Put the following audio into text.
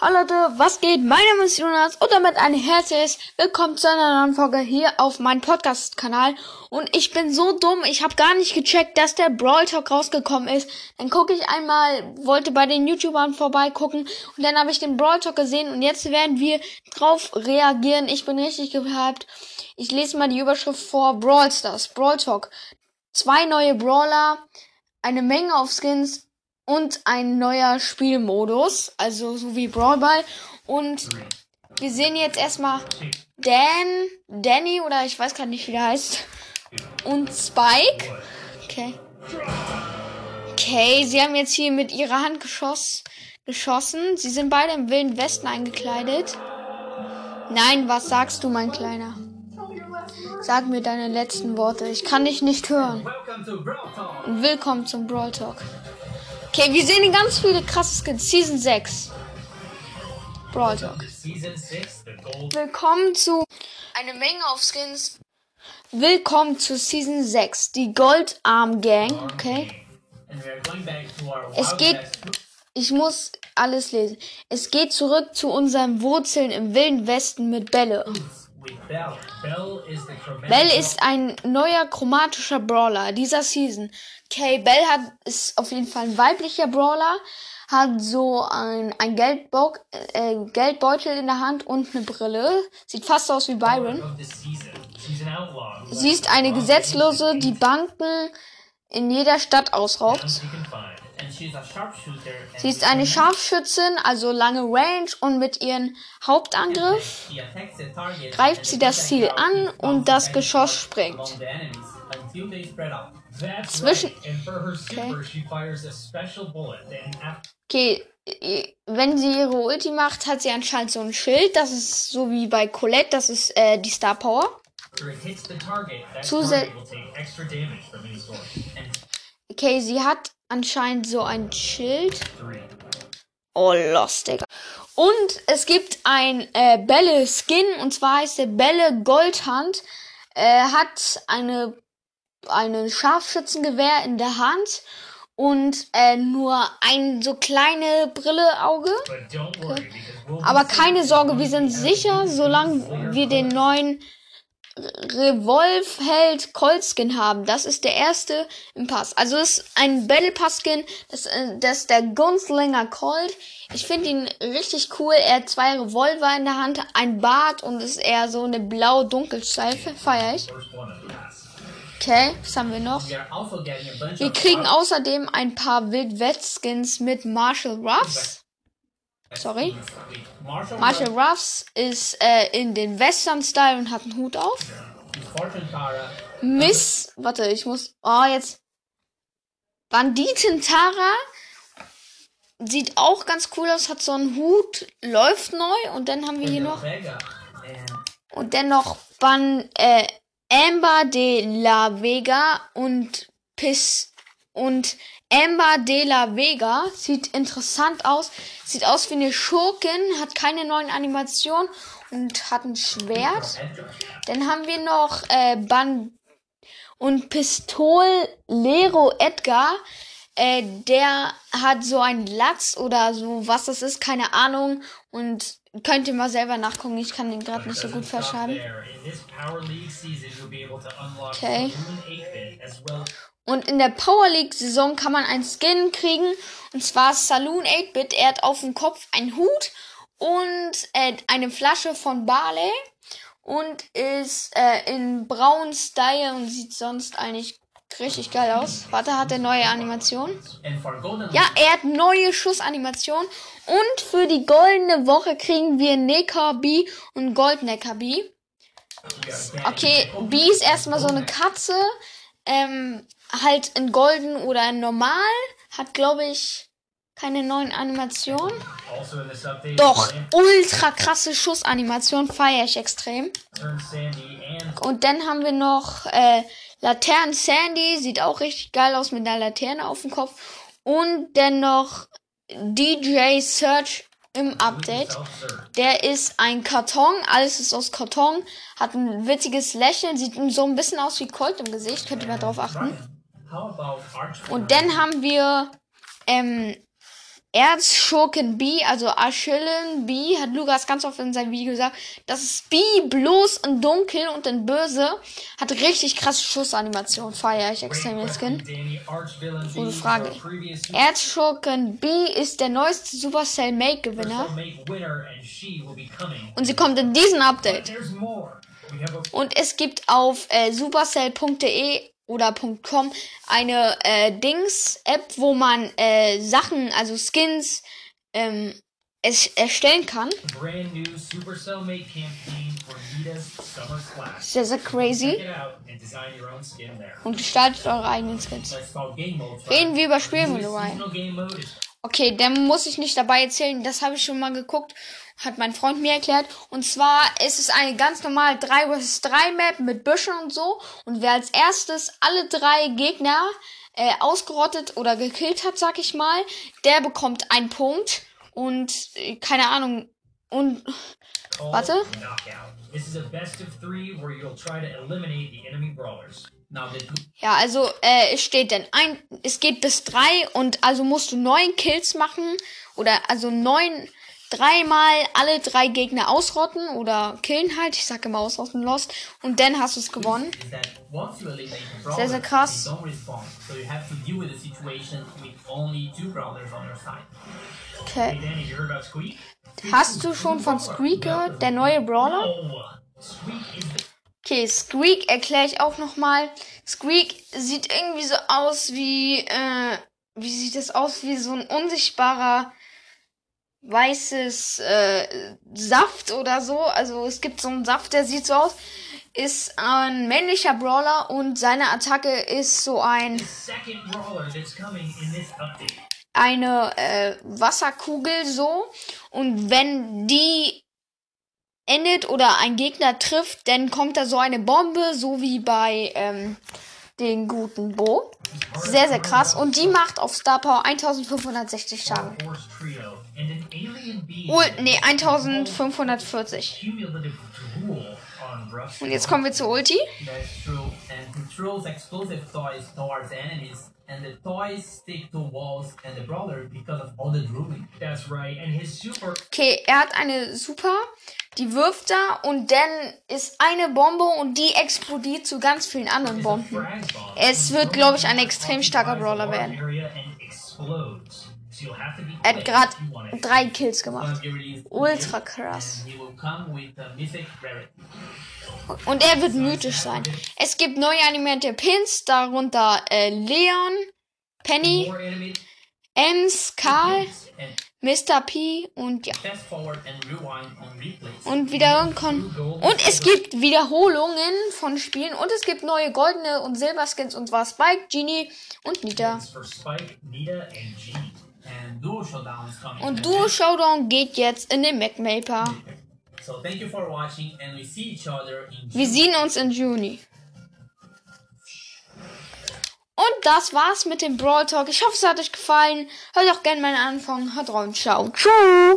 Hallo Leute, was geht? Mein Name ist Jonas und damit ein herzliches Willkommen zu einer neuen Folge hier auf meinem Podcast-Kanal. Und ich bin so dumm, ich habe gar nicht gecheckt, dass der Brawl Talk rausgekommen ist. Dann gucke ich einmal, wollte bei den YouTubern vorbeigucken und dann habe ich den Brawl Talk gesehen und jetzt werden wir drauf reagieren. Ich bin richtig gehypt. Ich lese mal die Überschrift vor. Brawl Stars, Brawl Talk. Zwei neue Brawler, eine Menge auf Skins, und ein neuer Spielmodus, also so wie Brawl Ball. Und wir sehen jetzt erstmal Dan, Danny oder ich weiß gar nicht, wie der heißt. Und Spike. Okay. Okay, sie haben jetzt hier mit ihrer Hand geschoss, geschossen. Sie sind beide im wilden Westen eingekleidet. Nein, was sagst du, mein Kleiner? Sag mir deine letzten Worte. Ich kann dich nicht hören. Und willkommen zum Brawl Talk. Okay, wir sehen ganz viele krasse Skins. Season 6. Brawl Talk. Willkommen zu eine Menge auf Skins. Willkommen zu Season 6. Die Goldarm Gang. Okay. Es geht. Ich muss alles lesen. Es geht zurück zu unseren Wurzeln im Wilden Westen mit Bälle. Bell ist ein neuer chromatischer Brawler dieser Season. Okay, Bell hat, ist auf jeden Fall ein weiblicher Brawler, hat so ein, ein Geldbo äh, Geldbeutel in der Hand und eine Brille. Sieht fast aus wie Byron. Sie ist eine Gesetzlose, die Banken in jeder Stadt ausraubt. Sie ist eine Scharfschützin, also lange Range und mit ihrem Hauptangriff greift sie das Ziel an und das Geschoss springt. Zwischen okay. okay, wenn sie ihre Ulti macht, hat sie anscheinend so ein Schild. Das ist so wie bei Colette, das ist äh, die Star Power. Zusätzlich. Okay, sie hat anscheinend so ein Schild. Oh, lost, Digga. Und es gibt ein äh, Bälle-Skin, und zwar heißt der Bälle Goldhand. Äh, hat eine, eine Scharfschützengewehr in der Hand und äh, nur ein so kleine Brille-Auge. Okay. Aber keine Sorge, wir sind sicher, solange wir den neuen Revolve-Held Colt-Skin haben. Das ist der erste im Pass. Also ist ein Battle Pass-Skin. Das, äh, das ist der Gunslinger Colt. Ich finde ihn richtig cool. Er hat zwei Revolver in der Hand, ein Bart und ist eher so eine blau-dunkel-Streife. Feier ich. Okay, was haben wir noch? Wir kriegen außerdem ein paar Wild-West-Skins mit Marshall Ruffs. Sorry. Marshall Ruffs ist äh, in den Western-Style und hat einen Hut auf. Miss, warte, ich muss, oh, jetzt. Banditin Tara sieht auch ganz cool aus, hat so einen Hut, läuft neu und dann haben wir hier noch und dann noch Ban, äh, Amber de la Vega und Piss und Amber de la Vega sieht interessant aus. Sieht aus wie eine Schurkin, hat keine neuen Animationen und hat ein Schwert. Dann haben wir noch äh, Ban und Pistolero Edgar. Äh, der hat so einen Lachs oder so, was das ist, keine Ahnung. Und könnt ihr mal selber nachgucken. Ich kann den gerade nicht so gut verschreiben. Okay. Und in der Power League Saison kann man einen Skin kriegen. Und zwar Saloon 8-Bit. Er hat auf dem Kopf einen Hut und äh, eine Flasche von Barley. Und ist äh, in braun Style und sieht sonst eigentlich richtig geil aus. Warte, hat er neue Animation? Ja, er hat neue Schussanimation. Und für die goldene Woche kriegen wir Neckar B und Goldneckar B. Okay, B ist erstmal so eine Katze. Ähm, halt in golden oder in normal. Hat, glaube ich, keine neuen Animationen. Doch, ultra krasse Schussanimation feiere ich extrem. Und dann haben wir noch äh, Laternen Sandy, sieht auch richtig geil aus mit einer Laterne auf dem Kopf. Und dann noch DJ Search im Update. Der ist ein Karton, alles ist aus Karton, hat ein witziges Lächeln, sieht so ein bisschen aus wie Colt im Gesicht, könnt ihr mal drauf achten. Und dann haben wir ähm, Erzschurken B, also Achillen B, hat Lukas ganz oft in seinem Video gesagt, das ist B bloß in dunkel und in böse. Hat richtig krasse Schussanimation, feiere ich extrem den Skin. Gute Frage. Erzschurken B ist der neueste Supercell Make Gewinner. Und sie kommt in diesem Update. Und es gibt auf äh, supercell.de oder .com eine äh, Dings-App, wo man äh, Sachen, also Skins, ähm, es erstellen kann. Sehr, sehr crazy. Und gestaltet eure eigenen Skins. Reden wir über Spielmodule. Okay, den muss ich nicht dabei erzählen. Das habe ich schon mal geguckt hat mein Freund mir erklärt. Und zwar ist es eine ganz normale 3 vs 3 Map mit Büschen und so. Und wer als erstes alle drei Gegner äh, ausgerottet oder gekillt hat, sag ich mal, der bekommt einen Punkt. Und äh, keine Ahnung. Und. Warte. Ja, also äh, es steht denn ein, es geht bis drei und also musst du neun Kills machen oder also neun dreimal alle drei Gegner ausrotten oder killen halt. Ich sage immer ausrotten lost. Und dann hast du es gewonnen. Sehr, sehr krass. Okay. Hast du schon von Squeak gehört? Der neue Brawler? Okay, Squeak erkläre ich auch nochmal. Squeak sieht irgendwie so aus wie, äh, wie sieht das aus? Wie so ein unsichtbarer weißes äh, Saft oder so. Also es gibt so einen Saft, der sieht so aus. Ist ein männlicher Brawler und seine Attacke ist so ein eine äh, Wasserkugel so und wenn die endet oder ein Gegner trifft, dann kommt da so eine Bombe, so wie bei ähm, den guten Bo. Sehr, sehr krass. Und die macht auf Star Power 1560 Schaden. Oh, nee, 1540. Und jetzt kommen wir zu Ulti. And the toys stick to walls and the brawler because of all the drooling. That's right. And his super. Okay, er hat eine Super, die wirft da und dann ist eine Bombe und die explodiert zu ganz vielen anderen Bomben. Es wird, glaube ich, ein extrem starker Brawler werden. Er hat gerade drei Kills gemacht. Ultra krass. Und er wird mythisch sein. Es gibt neue animierte Pins, darunter äh, Leon, Penny, Ems, Karl, Mr. P und ja. Und wieder und es gibt Wiederholungen von Spielen und es gibt neue goldene und Silberskins und zwar Spike, Genie und Nita. Und Duo Showdown geht jetzt in den Mac Maper. Wir sehen uns im Juni. Und das war's mit dem Brawl Talk. Ich hoffe, es hat euch gefallen. Hört auch gerne meinen Anfang. Haut rein. Ciao. Ciao.